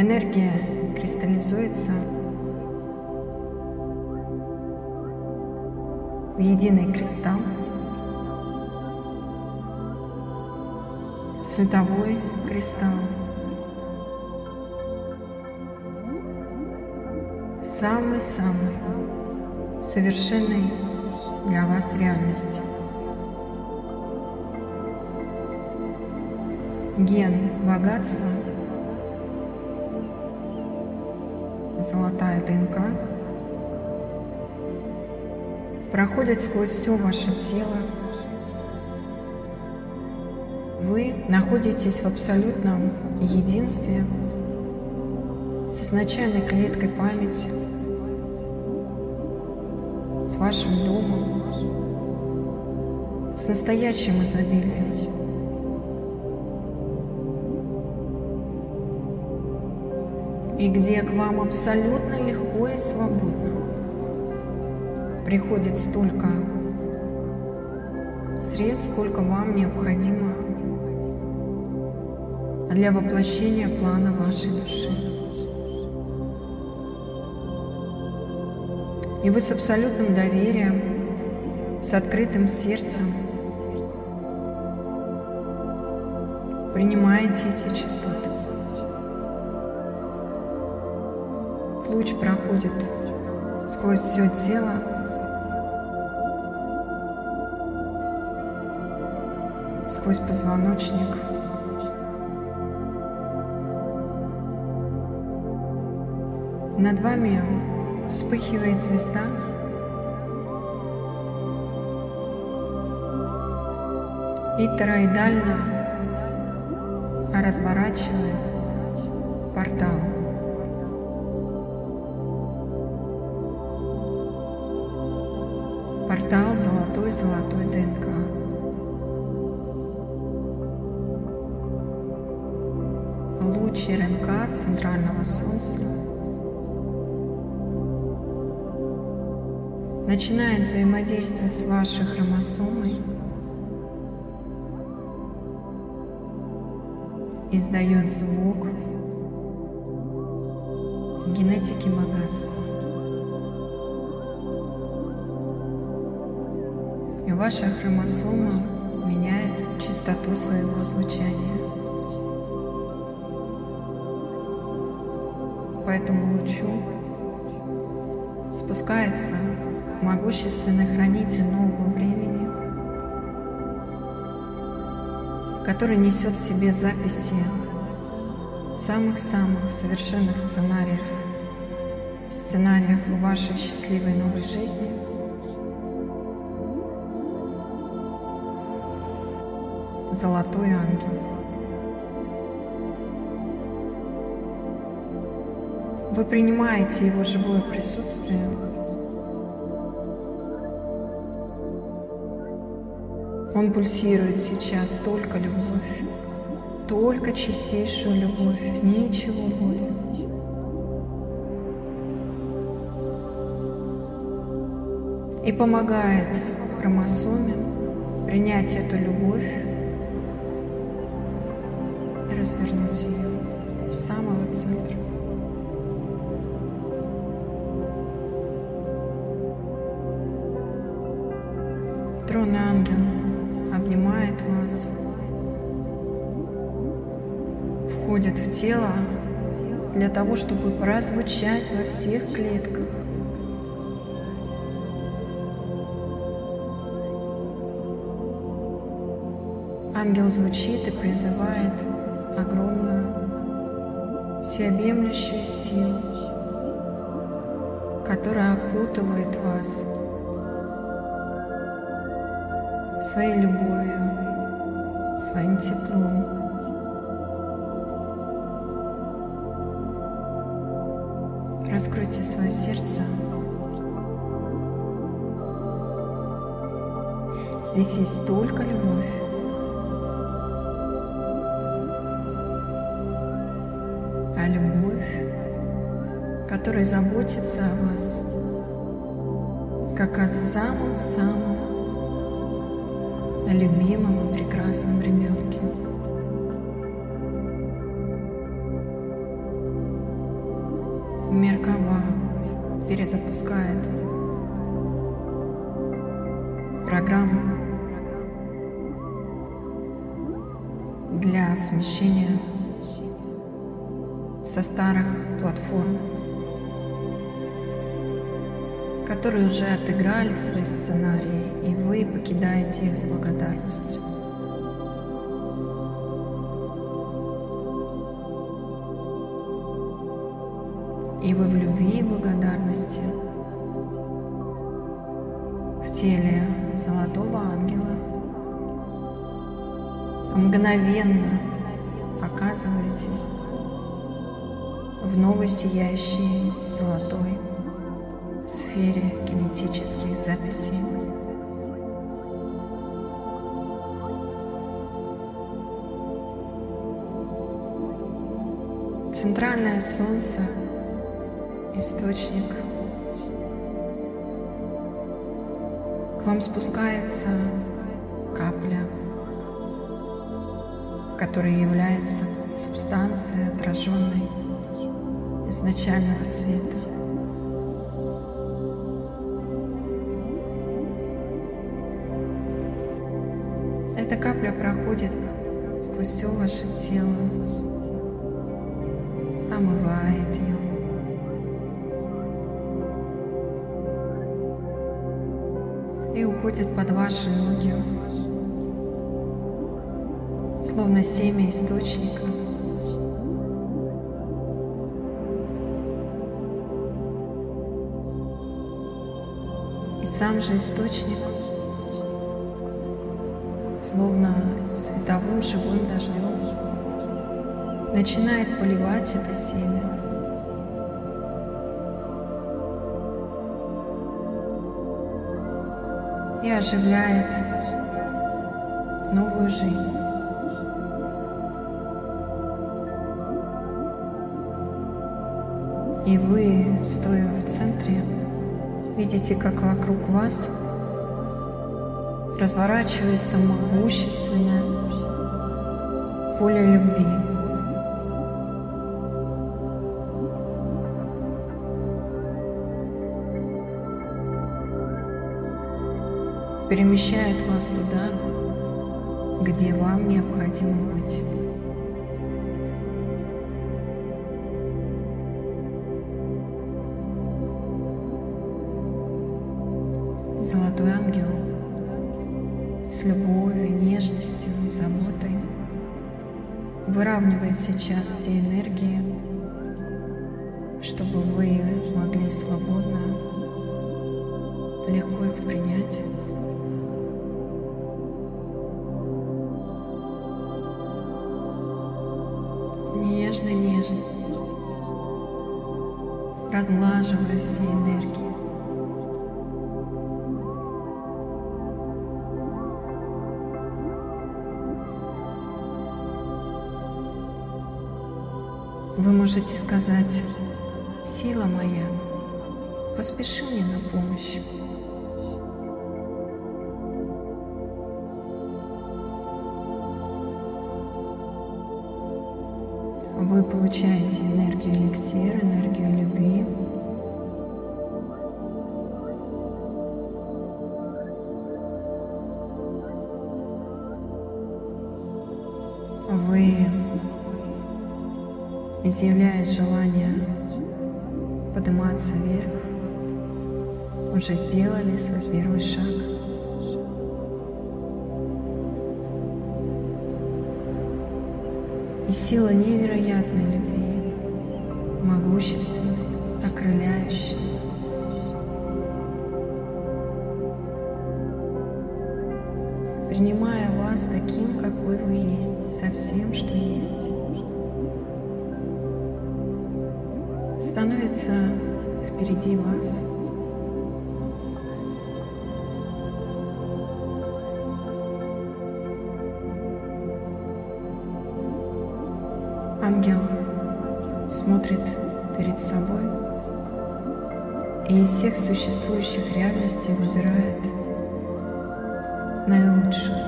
Энергия кристаллизуется в единый кристалл. Световой кристалл. Самый-самый совершенный для вас реальности. Ген богатства, золотая ДНК проходит сквозь все ваше тело. Вы находитесь в абсолютном единстве с изначальной клеткой памяти, с вашим домом, с настоящим изобилием. И где к вам абсолютно легко и свободно приходит столько средств, сколько вам необходимо для воплощения плана вашей души. И вы с абсолютным доверием, с открытым сердцем принимаете эти частоты. Луч проходит сквозь все тело, сквозь позвоночник. Над вами вспыхивает звезда. И тороидально разворачивает портал. Портал золотой-золотой ДНК. Луч РНК центрального Солнца начинает взаимодействовать с вашей хромосомой, издает звук генетики богатства. И ваша хромосома меняет частоту своего звучания. По этому лучу спускается могущественный хранитель нового времени, который несет в себе записи самых-самых совершенных сценариев, сценариев вашей счастливой новой жизни. Золотой ангел. Вы принимаете его живое присутствие. Он пульсирует сейчас только любовь, только чистейшую любовь, ничего более. И помогает хромосоме принять эту любовь и развернуть ее из самого центра. Трон ангел обнимает вас, входит в тело для того, чтобы прозвучать во всех клетках. Ангел звучит и призывает огромную, всеобъемлющую силу, которая окутывает вас своей любовью, своим теплом. Раскройте свое сердце. Здесь есть только любовь. А любовь, которая заботится о вас, как о самом-самом любимом и прекрасном ребенке. Меркава перезапускает программу для смещения со старых платформ, которые уже отыграли свои сценарии, и вы покидаете их с благодарностью. И вы в любви и благодарности в теле золотого ангела мгновенно оказываетесь в новой сияющей золотой сфере генетических записей. Центральное солнце источник. К вам спускается капля, которая является субстанцией, отраженной изначального света. Эта капля проходит сквозь все ваше тело, омывает ее. и уходит под ваши ноги, словно семя источника. Сам же источник, словно световым живым дождем, начинает поливать это семя. и оживляет новую жизнь. И вы, стоя в центре, видите, как вокруг вас разворачивается могущественное поле любви. перемещает вас туда, где вам необходимо быть. Золотой ангел с любовью, нежностью и заботой выравнивает сейчас все энергии, чтобы вы могли свободно, легко их принять. нежно-нежно, разглаживая все энергии. Можете сказать, сила моя, поспеши мне на помощь. Вы получаете энергию эликсир, энергию любви. Изъявляете желание подниматься вверх, уже сделали свой первый шаг. и сила невероятной любви, могущественной, окрыляющей. Принимая вас таким, какой вы есть, со всем, что есть, становится впереди вас – Ангел смотрит перед собой и из всех существующих реальностей выбирает наилучшую.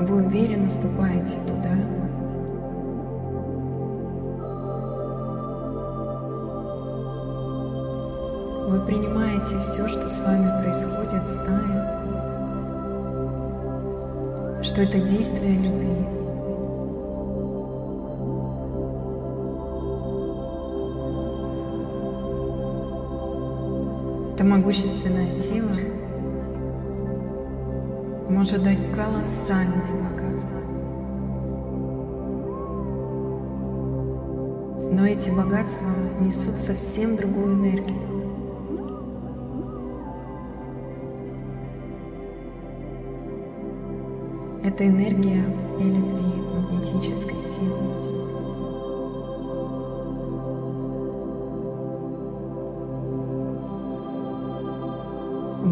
Вы уверенно ступаете туда. Вы принимаете все, что с вами происходит, зная, что это действие любви. Это могущественная сила может дать колоссальное богатство. Но эти богатства несут совсем другую энергию. Это энергия и любви, магнетической силы.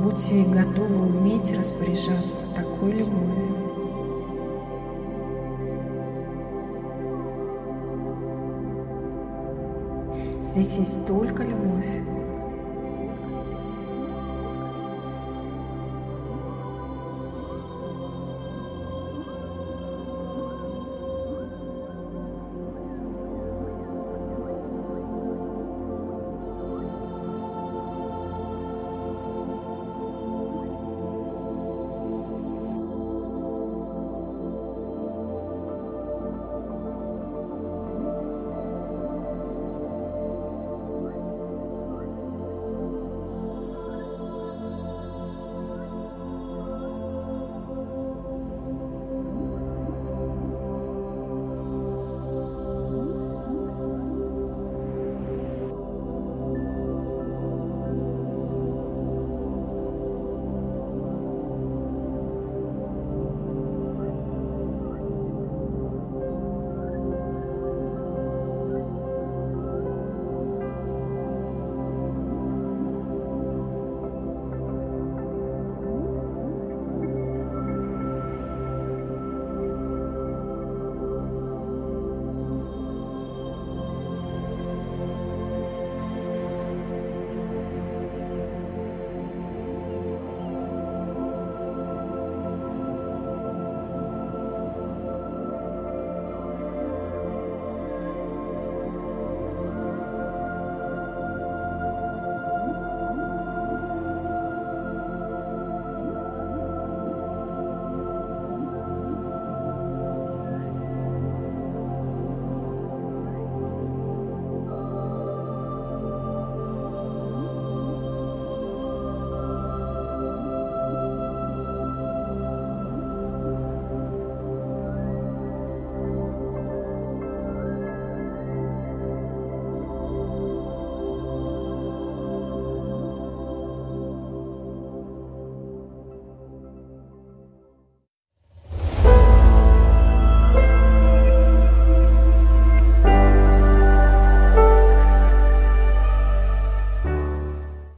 Будьте готовы уметь распоряжаться такой любовью. Здесь есть только любовь.